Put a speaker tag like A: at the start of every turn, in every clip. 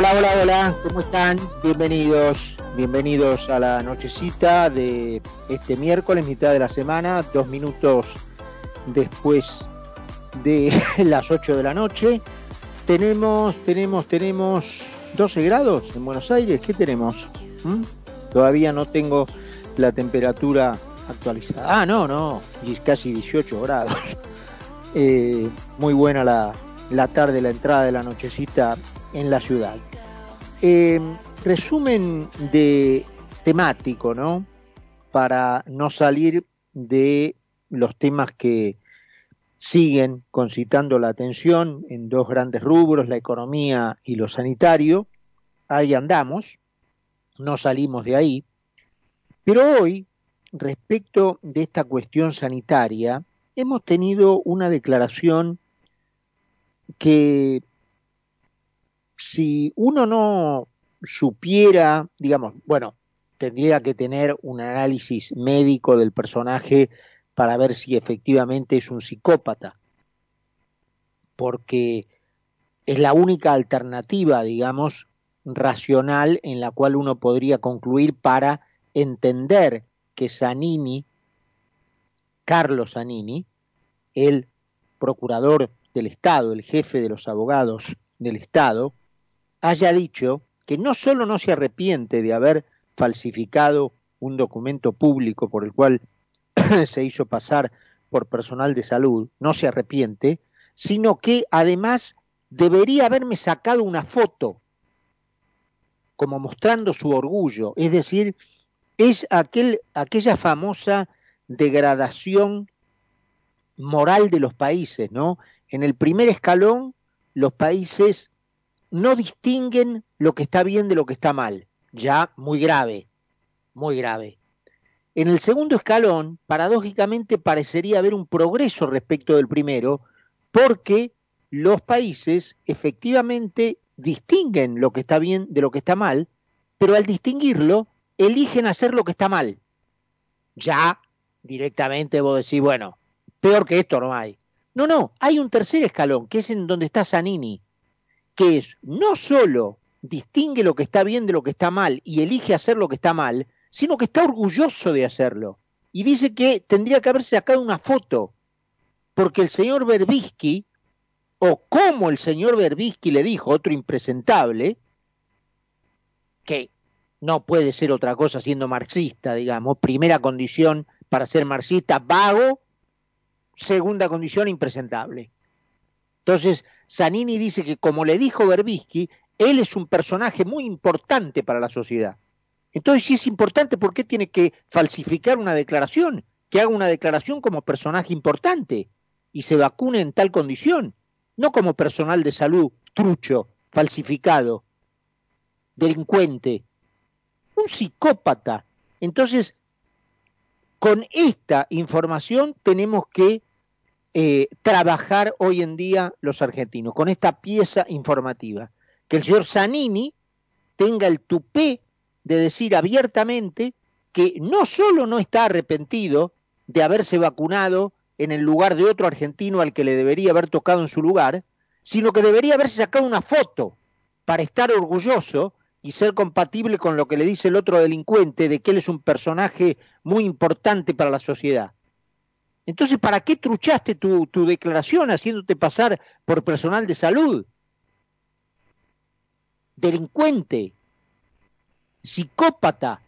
A: Hola, hola, hola, ¿cómo están? Bienvenidos, bienvenidos a la nochecita de este miércoles, mitad de la semana, dos minutos después de las 8 de la noche. Tenemos, tenemos, tenemos 12 grados en Buenos Aires, ¿qué tenemos? ¿Mm? Todavía no tengo la temperatura actualizada. Ah, no, no, casi 18 grados. Eh, muy buena la, la tarde, la entrada de la nochecita en la ciudad. Eh, resumen de temático, ¿no? Para no salir de los temas que siguen concitando la atención en dos grandes rubros, la economía y lo sanitario. Ahí andamos, no salimos de ahí. Pero hoy, respecto de esta cuestión sanitaria, hemos tenido una declaración que si uno no supiera, digamos, bueno, tendría que tener un análisis médico del personaje para ver si efectivamente es un psicópata, porque es la única alternativa, digamos, racional en la cual uno podría concluir para entender que Zanini, Carlos Zanini, el procurador del Estado, el jefe de los abogados del Estado, haya dicho que no solo no se arrepiente de haber falsificado un documento público por el cual se hizo pasar por personal de salud, no se arrepiente, sino que además debería haberme sacado una foto como mostrando su orgullo, es decir, es aquel, aquella famosa degradación moral de los países, ¿no? En el primer escalón, los países no distinguen lo que está bien de lo que está mal, ya muy grave, muy grave. En el segundo escalón, paradójicamente, parecería haber un progreso respecto del primero, porque los países efectivamente distinguen lo que está bien de lo que está mal, pero al distinguirlo, eligen hacer lo que está mal. Ya directamente vos decís, bueno, peor que esto no hay. No, no, hay un tercer escalón, que es en donde está Zanini, que es no solo distingue lo que está bien de lo que está mal y elige hacer lo que está mal, sino que está orgulloso de hacerlo. Y dice que tendría que haberse sacado una foto, porque el señor Berbisky, o como el señor Berbisky le dijo, otro impresentable, que no puede ser otra cosa siendo marxista, digamos, primera condición para ser marxista, vago, segunda condición, impresentable. Entonces, Zanini dice que como le dijo Berbisky, él es un personaje muy importante para la sociedad. Entonces, si es importante, ¿por qué tiene que falsificar una declaración? Que haga una declaración como personaje importante y se vacune en tal condición, no como personal de salud trucho, falsificado, delincuente, un psicópata. Entonces, con esta información tenemos que eh, trabajar hoy en día los argentinos, con esta pieza informativa. Que el señor Zanini tenga el tupé de decir abiertamente que no solo no está arrepentido de haberse vacunado en el lugar de otro argentino al que le debería haber tocado en su lugar, sino que debería haberse sacado una foto para estar orgulloso y ser compatible con lo que le dice el otro delincuente de que él es un personaje muy importante para la sociedad. Entonces, ¿para qué truchaste tu, tu declaración haciéndote pasar por personal de salud? Delincuente, psicópata.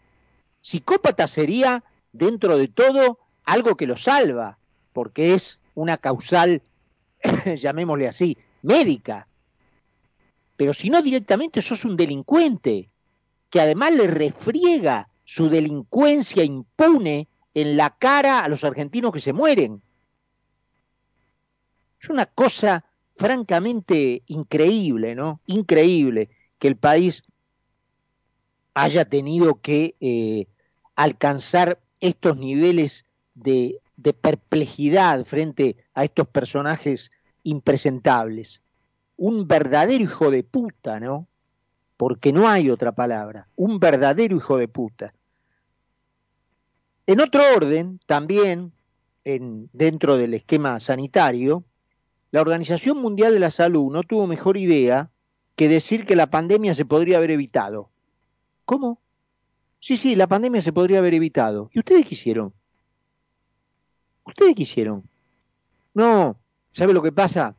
A: Psicópata sería, dentro de todo, algo que lo salva, porque es una causal, llamémosle así, médica. Pero si no directamente sos un delincuente, que además le refriega su delincuencia impune en la cara a los argentinos que se mueren. Es una cosa francamente increíble, ¿no? Increíble que el país haya tenido que eh, alcanzar estos niveles de, de perplejidad frente a estos personajes impresentables. Un verdadero hijo de puta, ¿no? Porque no hay otra palabra. Un verdadero hijo de puta. En otro orden, también en, dentro del esquema sanitario, la Organización Mundial de la Salud no tuvo mejor idea que decir que la pandemia se podría haber evitado. ¿Cómo? Sí, sí, la pandemia se podría haber evitado. ¿Y ustedes qué hicieron? ¿Ustedes qué hicieron? No, ¿sabe lo que pasa?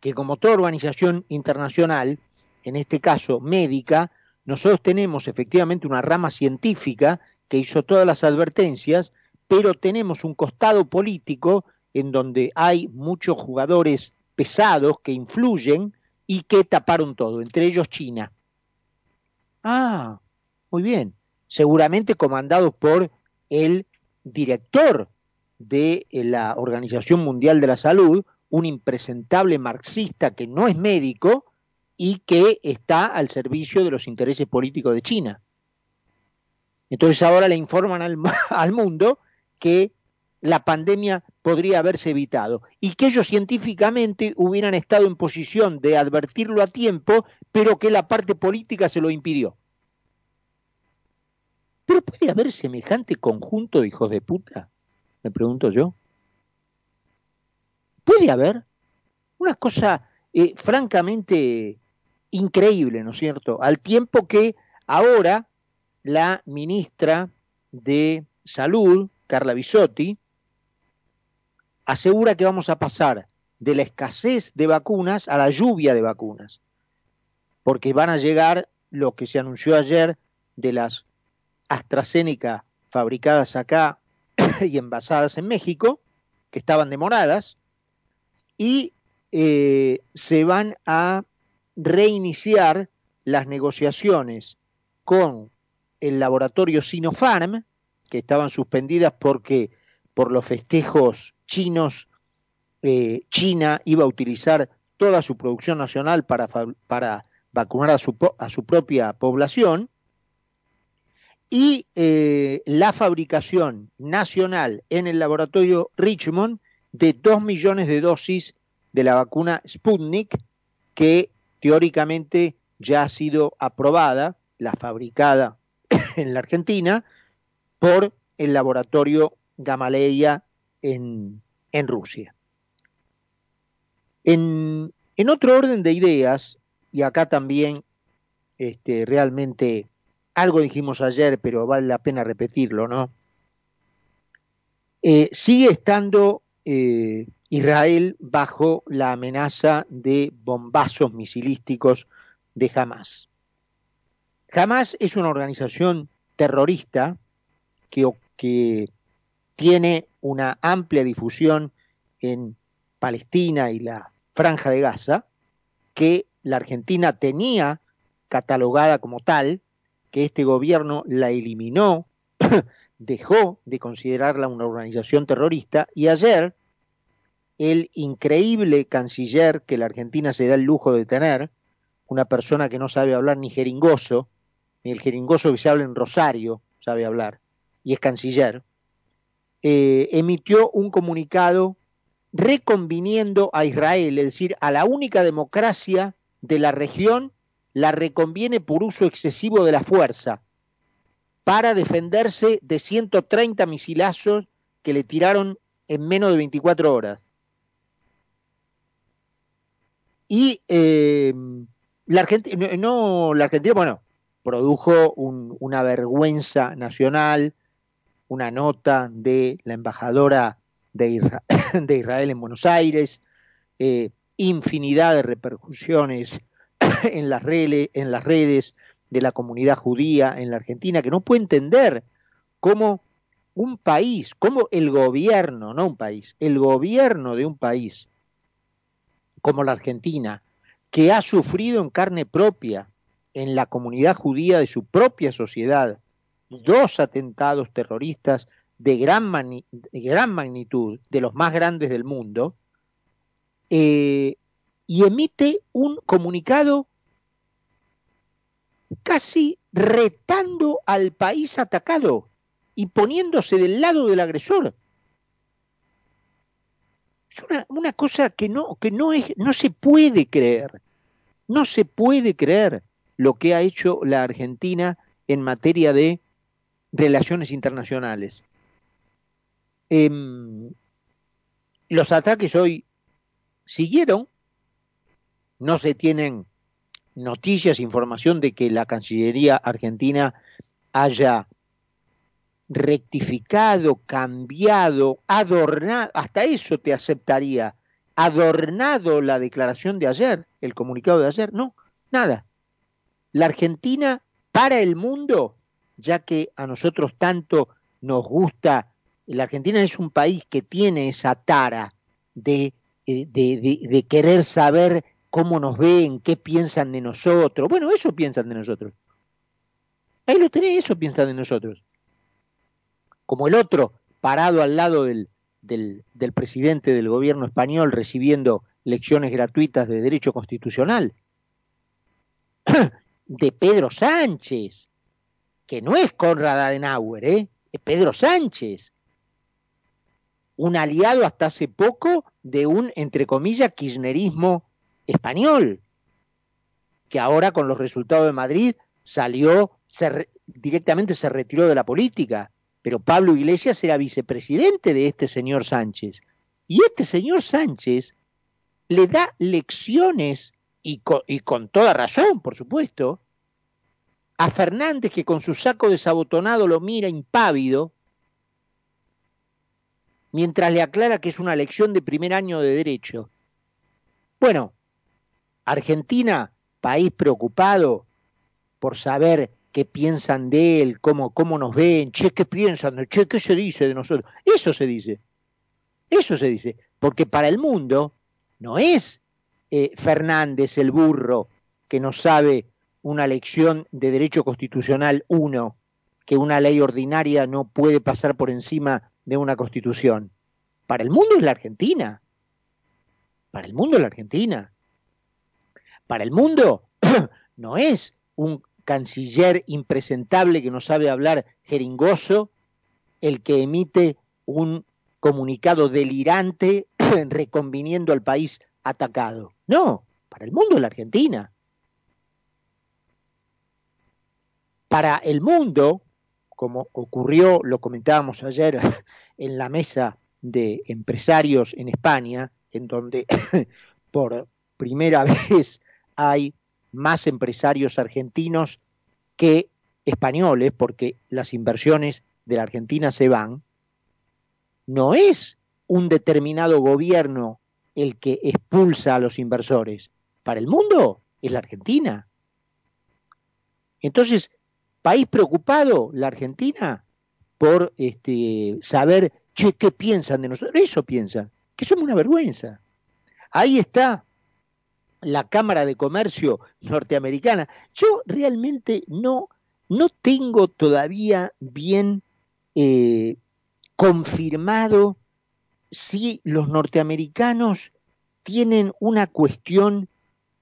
A: Que como toda organización internacional, en este caso médica, nosotros tenemos efectivamente una rama científica que hizo todas las advertencias, pero tenemos un costado político en donde hay muchos jugadores pesados que influyen y que taparon todo, entre ellos China. Ah, muy bien, seguramente comandados por el director de la Organización Mundial de la Salud, un impresentable marxista que no es médico y que está al servicio de los intereses políticos de China. Entonces ahora le informan al, al mundo que la pandemia podría haberse evitado y que ellos científicamente hubieran estado en posición de advertirlo a tiempo, pero que la parte política se lo impidió. Pero puede haber semejante conjunto de hijos de puta, me pregunto yo. Puede haber una cosa eh, francamente increíble, ¿no es cierto? Al tiempo que ahora la ministra de Salud, Carla Bisotti, asegura que vamos a pasar de la escasez de vacunas a la lluvia de vacunas, porque van a llegar lo que se anunció ayer de las AstraZeneca fabricadas acá y envasadas en México, que estaban demoradas, y eh, se van a reiniciar las negociaciones con el laboratorio Sinopharm, que estaban suspendidas porque por los festejos chinos, eh, China iba a utilizar toda su producción nacional para, vacunar a su, propia población, y eh, la fabricación nacional en el laboratorio Richmond de dos millones de dosis de la vacuna Sputnik, que teóricamente ya ha sido aprobada, la fabricada en la Argentina, por el laboratorio Gamaleya en, en Rusia. En, en, otro orden de ideas, y acá también este, realmente algo dijimos ayer, pero vale la pena repetirlo, ¿no? Eh, sigue estando eh, Israel bajo la amenaza de bombazos misilísticos de Hamas. Hamas es una organización terrorista que tiene una amplia difusión en Palestina y la franja de Gaza, que la Argentina tenía catalogada como tal, que este gobierno la eliminó, dejó de considerarla una organización terrorista y ayer el increíble canciller que la Argentina se da el lujo de tener, una persona que no sabe hablar ni jeringoso, ni el jeringoso que se habla en Rosario sabe hablar, y es canciller, eh, emitió un comunicado reconviniendo a Israel, es decir, a la única democracia de la región, la reconviene por uso excesivo de la fuerza, para defenderse de 130 misilazos que le tiraron en menos de 24 horas. Y eh, la Argentina, no, la Argentina, bueno, produjo una vergüenza nacional, una nota de la embajadora de, Israel en Buenos Aires, eh, infinidad de repercusiones en las, en las redes de la comunidad judía en la Argentina, que no puede entender cómo un país, cómo el gobierno, no un país, el gobierno de un país como la Argentina, que ha sufrido en carne propia en la comunidad judía de su propia sociedad dos atentados terroristas de gran, gran magnitud, de los más grandes del mundo, eh, y emite un comunicado casi retando al país atacado y poniéndose del lado del agresor. Es una, una cosa que no, que no es, no se puede creer. No se puede creer lo que ha hecho la Argentina en materia de relaciones internacionales. Em, los ataques hoy siguieron, no se tienen noticias, información de que la Cancillería argentina haya rectificado, cambiado, adornado, hasta eso te aceptaría, adornado la declaración de ayer, el comunicado de ayer, no, nada. La Argentina para el mundo, ya que a nosotros tanto nos gusta, la Argentina es un país que tiene esa tara de, eh, de querer saber cómo nos ven, qué piensan de nosotros. Bueno, eso piensan de nosotros. Ahí lo tenés, eso piensan de nosotros. Como el otro, parado al lado del, del, del presidente del gobierno español recibiendo lecciones gratuitas de derecho constitucional. De Pedro Sánchez, que no es Conrad Adenauer, ¿eh? es Pedro Sánchez, un aliado hasta hace poco de un, entre comillas, kirchnerismo español, que ahora con los resultados de Madrid salió, directamente se retiró de la política, pero Pablo Iglesias era vicepresidente de este señor Sánchez. Y este señor Sánchez le da lecciones, y con, toda razón, por supuesto, a Fernández que con su saco desabotonado lo mira impávido, mientras le aclara que es una lección de primer año de derecho. Bueno, Argentina, país preocupado por saber qué piensan de él, cómo, cómo nos ven, che, qué piensan, che, qué se dice de nosotros. Eso se dice. Eso se dice. Porque para el mundo no es eh, Fernández el burro que no sabe una lección de derecho constitucional uno, que una ley ordinaria no puede pasar por encima de una constitución. Para el mundo es la Argentina. Para el mundo es la Argentina para el mundo no es un canciller impresentable que no sabe hablar jeringoso el que emite un comunicado delirante reconviniendo al país atacado. No, para el mundo es la Argentina. Para el mundo, como ocurrió, lo comentábamos ayer en la mesa de empresarios en España, en donde por primera vez hay más empresarios argentinos que españoles, porque las inversiones de la Argentina se van, no es un determinado gobierno el que expulsa a los inversores. Para el mundo es la Argentina. Entonces, país preocupado, la Argentina, por este, saber, ¿qué piensan de nosotros? Eso piensan, que somos una vergüenza. Ahí está la Cámara de Comercio norteamericana. Yo realmente no, no tengo todavía bien eh, confirmado si los norteamericanos tienen una cuestión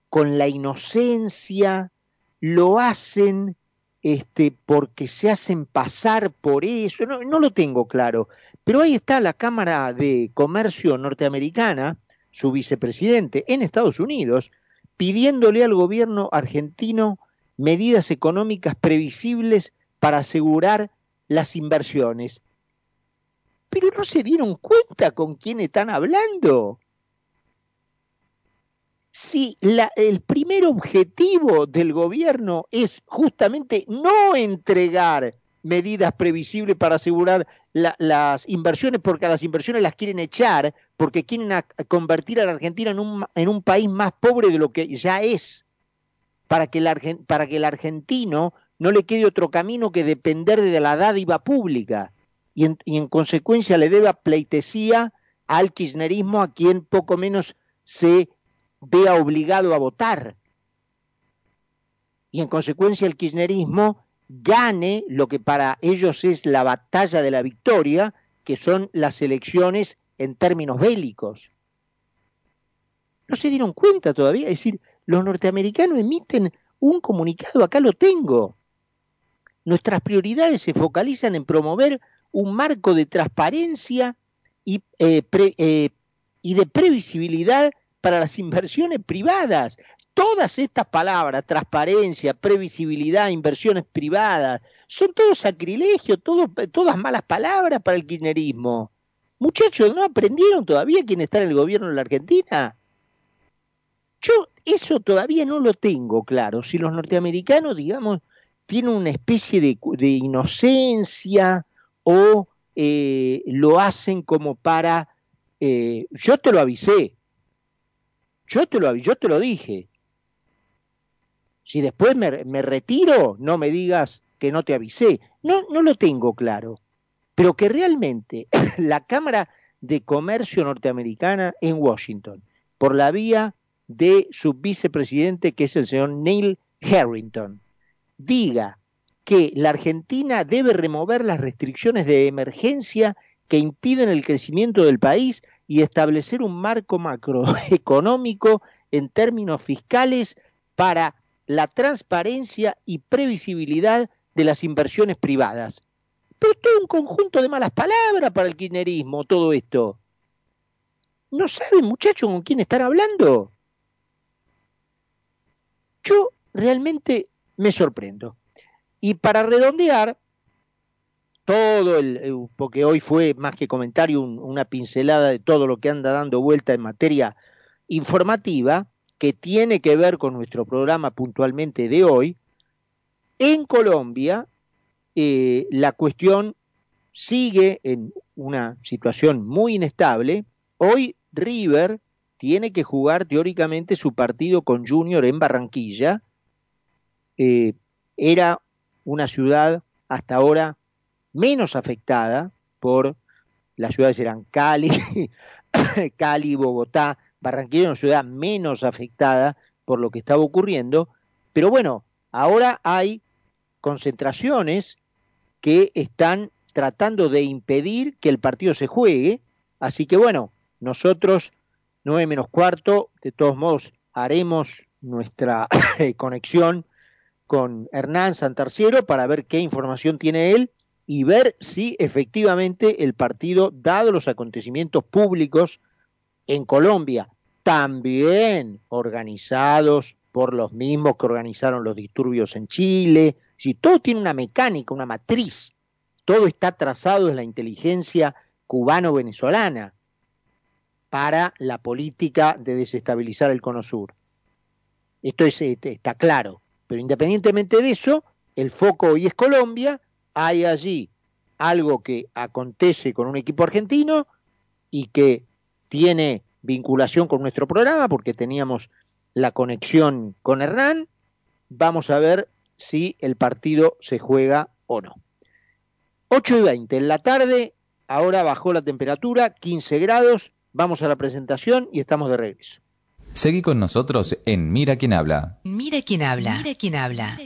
A: con la inocencia, lo hacen este, porque se hacen pasar por eso, no, no lo tengo claro, pero ahí está la Cámara de Comercio norteamericana, su vicepresidente en Estados Unidos, pidiéndole al gobierno argentino medidas económicas previsibles para asegurar las inversiones. Pero no se dieron cuenta con quién están hablando. Si la, el primer objetivo del gobierno es justamente no entregar medidas previsibles para asegurar las inversiones, porque las inversiones las quieren echar, porque quieren convertir a la Argentina en un, en un país más pobre de lo que ya es, para que, para que el argentino no le quede otro camino que depender de la dádiva pública y en, y en consecuencia le deba pleitesía al kirchnerismo a quien poco menos se vea obligado a votar. Y en consecuencia el kirchnerismo gane lo que para ellos es la batalla de la victoria, que son las elecciones en términos bélicos. No se dieron cuenta todavía, es decir, los norteamericanos emiten un comunicado, acá lo tengo. Nuestras prioridades se focalizan en promover un marco de transparencia y, eh, eh, y de previsibilidad para las inversiones privadas todas estas palabras, transparencia, previsibilidad, inversiones privadas, son todos sacrilegios, todas malas palabras para el kirchnerismo. Muchachos, ¿no aprendieron todavía quién está en el gobierno de la Argentina? Yo eso todavía no lo tengo claro. Si los norteamericanos, digamos, tienen una especie de, inocencia o eh, lo hacen como para... Eh, yo te lo avisé. Yo te lo, yo te lo dije. Si después me, retiro, no me digas que no te avisé. No, no lo tengo claro. Pero que realmente la Cámara de Comercio norteamericana en Washington, por la vía de su vicepresidente, que es el señor Neil Harrington, diga que la Argentina debe remover las restricciones de emergencia que impiden el crecimiento del país y establecer un marco macroeconómico en términos fiscales para la transparencia y previsibilidad de las inversiones privadas. Pero todo un conjunto de malas palabras para el kirchnerismo, todo esto. ¿No saben, muchachos, con quién están hablando? Yo realmente me sorprendo. Y para redondear, todo el, porque hoy fue más que comentario una pincelada de todo lo que anda dando vuelta en materia informativa, que tiene que ver con nuestro programa puntualmente de hoy, en Colombia eh, la cuestión sigue en una situación muy inestable. Hoy River tiene que jugar teóricamente su partido con Junior en Barranquilla. Eh, era una ciudad hasta ahora menos afectada por las ciudades eran Cali, Cali, Bogotá, Barranquilla una ciudad menos afectada por lo que estaba ocurriendo, pero bueno, ahora hay concentraciones que están tratando de impedir que el partido se juegue, así que bueno, nosotros, nueve menos cuarto, de todos modos haremos nuestra conexión con Hernán Santarciero para ver qué información tiene él y ver si efectivamente el partido, dado los acontecimientos públicos en Colombia, también organizados por los mismos que organizaron los disturbios en Chile. Si todo tiene una mecánica, una matriz, todo está trazado en la inteligencia cubano-venezolana para la política de desestabilizar el Cono Sur. Esto este, está claro. Pero independientemente de eso, el foco hoy es Colombia, hay allí algo que acontece con un equipo argentino y que tiene vinculación con nuestro programa porque teníamos la conexión con Hernán. Vamos a ver si el partido se juega o no. 8 y 20 en la tarde, ahora bajó la temperatura, 15 grados, vamos a la presentación y estamos de regreso.
B: Seguí con nosotros en Mira quién habla.
C: Mira quién habla. Mira quién habla.